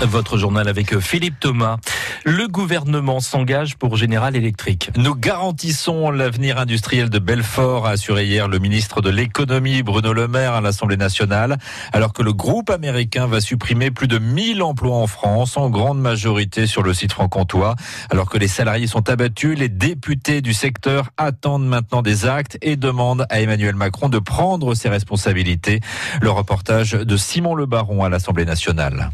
Votre journal avec Philippe Thomas. Le gouvernement s'engage pour General Electric. Nous garantissons l'avenir industriel de Belfort, a assuré hier le ministre de l'économie Bruno Le Maire à l'Assemblée nationale, alors que le groupe américain va supprimer plus de 1000 emplois en France, en grande majorité sur le site franc-comtois. Alors que les salariés sont abattus, les députés du secteur attendent maintenant des actes et demandent à Emmanuel Macron de prendre ses responsabilités. Le reportage de Simon Le Baron à l'Assemblée nationale.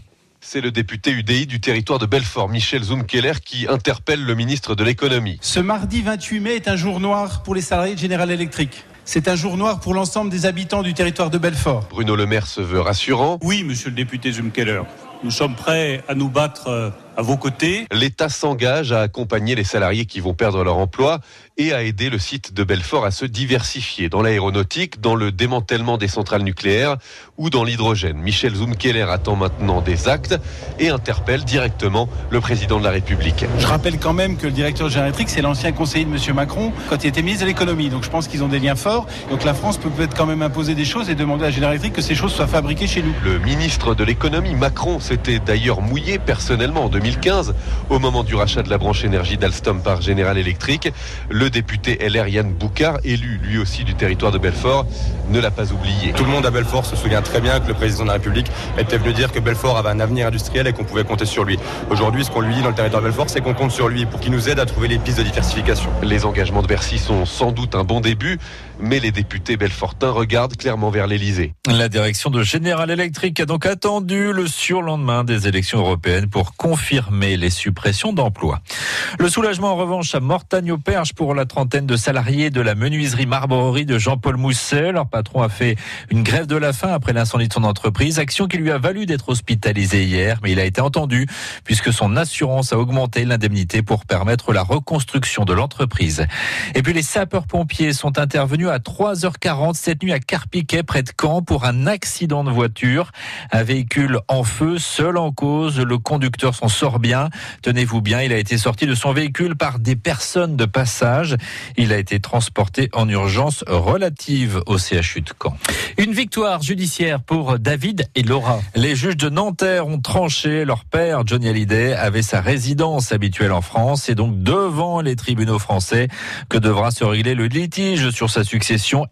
C'est le député UDI du territoire de Belfort, Michel Zumkeller, qui interpelle le ministre de l'économie. Ce mardi 28 mai est un jour noir pour les salariés de General Electric. C'est un jour noir pour l'ensemble des habitants du territoire de Belfort. Bruno Le Maire se veut rassurant. Oui, monsieur le député Zumkeller, nous sommes prêts à nous battre euh, à vos côtés. L'État s'engage à accompagner les salariés qui vont perdre leur emploi et à aider le site de Belfort à se diversifier dans l'aéronautique, dans le démantèlement des centrales nucléaires ou dans l'hydrogène. Michel Zumkeller attend maintenant des actes et interpelle directement le président de la République. Je rappelle quand même que le directeur général c'est l'ancien conseiller de M. Macron quand il était ministre de l'économie. Donc je pense qu'ils ont des liens forts. Donc la France peut peut-être quand même imposer des choses et demander à General Electric que ces choses soient fabriquées chez nous. Le ministre de l'économie, Macron, s'était d'ailleurs mouillé personnellement en 2015 au moment du rachat de la branche énergie d'Alstom par General Electric. Le député LR Yann Boucard, élu lui aussi du territoire de Belfort, ne l'a pas oublié. Tout le monde à Belfort se souvient très bien que le président de la République était venu dire que Belfort avait un avenir industriel et qu'on pouvait compter sur lui. Aujourd'hui, ce qu'on lui dit dans le territoire de Belfort, c'est qu'on compte sur lui pour qu'il nous aide à trouver les pistes de diversification. Les engagements de Bercy sont sans doute un bon début, mais les députés belfortins regardent clairement vers l'Elysée. La direction de General Electric a donc attendu le surlendemain des élections européennes pour confirmer les suppressions d'emplois. Le soulagement en revanche à Mortagne-au-Perche pour la trentaine de salariés de la menuiserie Marbrerie de Jean-Paul Mousset. Leur patron a fait une grève de la faim après l'incendie de son entreprise, action qui lui a valu d'être hospitalisé hier, mais il a été entendu puisque son assurance a augmenté l'indemnité pour permettre la reconstruction de l'entreprise. Et puis les sapeurs-pompiers sont intervenus à 3h40 cette nuit à Carpiquet près de Caen pour un accident de voiture. Un véhicule en feu, seul en cause, le conducteur s'en sort bien. Tenez-vous bien, il a été sorti de son véhicule par des personnes de passage. Il a été transporté en urgence relative au CHU de Caen. Une victoire judiciaire pour David et Laura. Les juges de Nanterre ont tranché. Leur père, Johnny Hallyday, avait sa résidence habituelle en France et donc devant les tribunaux français que devra se régler le litige sur sa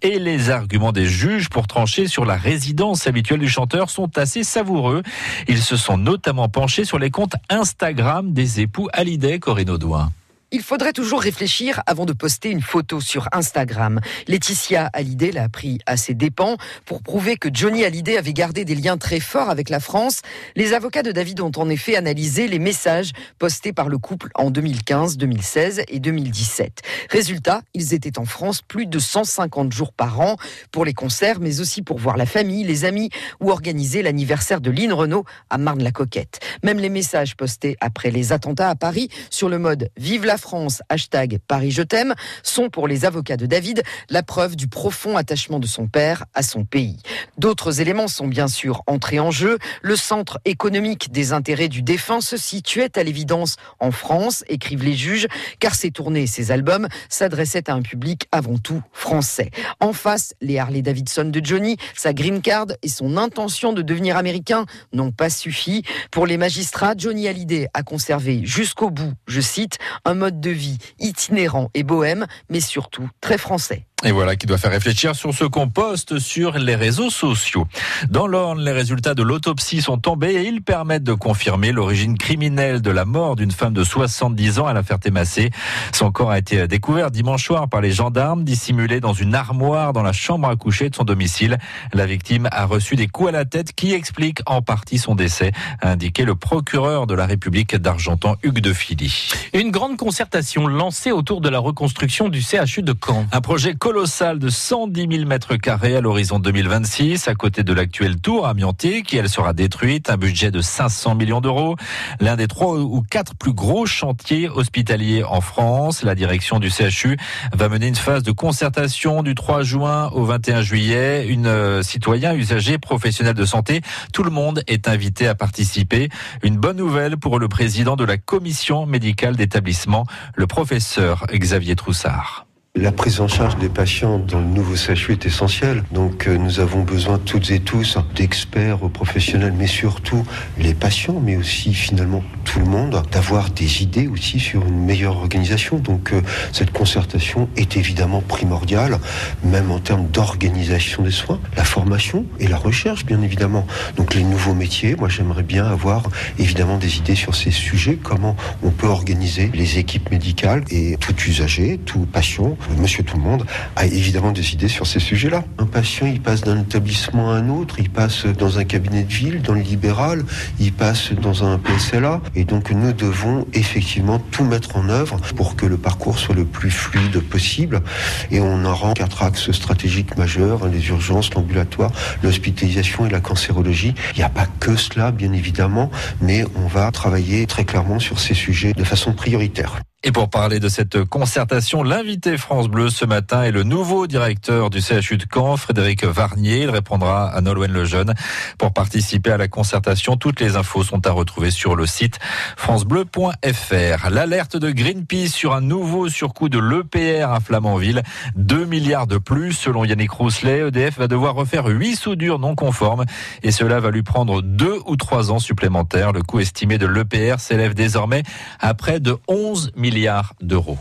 et les arguments des juges pour trancher sur la résidence habituelle du chanteur sont assez savoureux. Ils se sont notamment penchés sur les comptes Instagram des époux Hallyday, Corinne Audouin. Il faudrait toujours réfléchir avant de poster une photo sur Instagram. Laetitia Hallyday l'a pris à ses dépens pour prouver que Johnny Hallyday avait gardé des liens très forts avec la France. Les avocats de David ont en effet analysé les messages postés par le couple en 2015, 2016 et 2017. Résultat, ils étaient en France plus de 150 jours par an pour les concerts, mais aussi pour voir la famille, les amis ou organiser l'anniversaire de Lynn Renault à Marne-la-Coquette. Même les messages postés après les attentats à Paris sur le mode Vive la France, hashtag Paris je t'aime, sont pour les avocats de David la preuve du profond attachement de son père à son pays. D'autres éléments sont bien sûr entrés en jeu. Le centre économique des intérêts du défunt se situait à l'évidence en France, écrivent les juges, car ses tournées ses albums s'adressaient à un public avant tout français. En face, les Harley Davidson de Johnny, sa green card et son intention de devenir américain n'ont pas suffi. Pour les magistrats, Johnny Hallyday a conservé jusqu'au bout, je cite, un mode de vie itinérant et bohème, mais surtout très français. Et voilà qui doit faire réfléchir sur ce qu'on poste sur les réseaux sociaux. Dans l'Orne, les résultats de l'autopsie sont tombés et ils permettent de confirmer l'origine criminelle de la mort d'une femme de 70 ans à la Ferté-Massé. Son corps a été découvert dimanche soir par les gendarmes, dissimulé dans une armoire dans la chambre à coucher de son domicile. La victime a reçu des coups à la tête qui expliquent en partie son décès, a indiqué le procureur de la République d'Argentan, Hugues de Philly. Une grande concertation lancée autour de la reconstruction du CHU de Caen. Un projet colossale de 110 000 mètres carrés à l'horizon 2026, à côté de l'actuelle tour amiantée, qui elle sera détruite, un budget de 500 millions d'euros. L'un des trois ou quatre plus gros chantiers hospitaliers en France. La direction du CHU va mener une phase de concertation du 3 juin au 21 juillet. Une euh, citoyen, usager, professionnel de santé, tout le monde est invité à participer. Une bonne nouvelle pour le président de la commission médicale d'établissement, le professeur Xavier Troussard. La prise en charge des patients dans le nouveau CHU est essentielle. Donc euh, nous avons besoin toutes et tous d'experts professionnels, mais surtout les patients, mais aussi finalement tout le monde, d'avoir des idées aussi sur une meilleure organisation. Donc euh, cette concertation est évidemment primordiale, même en termes d'organisation des soins, la formation et la recherche, bien évidemment. Donc les nouveaux métiers, moi j'aimerais bien avoir évidemment des idées sur ces sujets, comment on peut organiser les équipes médicales et tout usager, tout patient monsieur tout le monde a évidemment des idées sur ces sujets-là. Un patient, il passe d'un établissement à un autre, il passe dans un cabinet de ville, dans le libéral, il passe dans un PSLA. Et donc, nous devons effectivement tout mettre en œuvre pour que le parcours soit le plus fluide possible. Et on aura quatre axes stratégiques majeurs, les urgences, l'ambulatoire, l'hospitalisation et la cancérologie. Il n'y a pas que cela, bien évidemment, mais on va travailler très clairement sur ces sujets de façon prioritaire. Et pour parler de cette concertation, l'invité France Bleu ce matin est le nouveau directeur du CHU de Caen, Frédéric Varnier. Il répondra à Nolwenn Lejeune. Pour participer à la concertation, toutes les infos sont à retrouver sur le site francebleu.fr. L'alerte de Greenpeace sur un nouveau surcoût de l'EPR à Flamanville. 2 milliards de plus. Selon Yannick Rousselet, EDF va devoir refaire 8 soudures non conformes et cela va lui prendre 2 ou 3 ans supplémentaires. Le coût estimé de l'EPR s'élève désormais à près de 11 milliards milliards d'euros.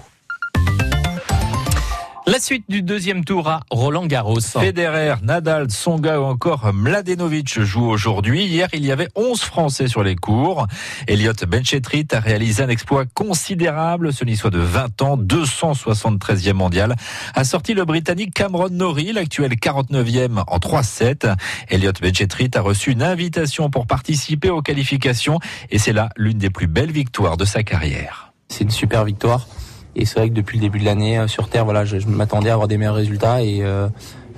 La suite du deuxième tour à Roland Garros. Federer, Nadal, Tsonga ou encore Mladenovic jouent aujourd'hui. Hier, il y avait 11 Français sur les cours. Elliot Benchetrit a réalisé un exploit considérable. Ce soit de 20 ans, 273e mondial, a sorti le Britannique Cameron Norrie, l'actuel 49e en 3-7. Elliot Benchetrit a reçu une invitation pour participer aux qualifications et c'est là l'une des plus belles victoires de sa carrière. C'est une super victoire. Et c'est vrai que depuis le début de l'année euh, sur Terre, voilà, je, m'attendais à avoir des meilleurs résultats et euh,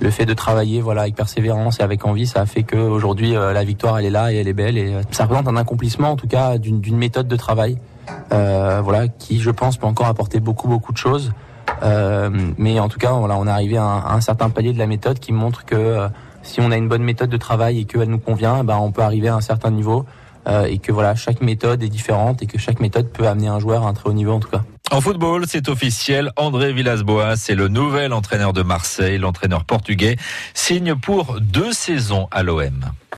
le fait de travailler, voilà, avec persévérance et avec envie, ça a fait qu'aujourd'hui euh, la victoire elle est là et elle est belle et ça représente un accomplissement en tout cas d'une méthode de travail, voilà, qui je pense peut encore apporter beaucoup beaucoup de choses. mais en tout cas, voilà, on est arrivé à un, certain palier de la méthode qui montre que si on a une bonne méthode de travail et qu'elle nous convient, ben on peut arriver à un certain niveau. Euh, et que voilà, chaque méthode est différente et que chaque méthode peut amener un joueur à un très haut niveau en tout cas. En football, c'est officiel, André Villas-Boas est le nouvel entraîneur de Marseille, l'entraîneur portugais signe pour deux saisons à l'OM.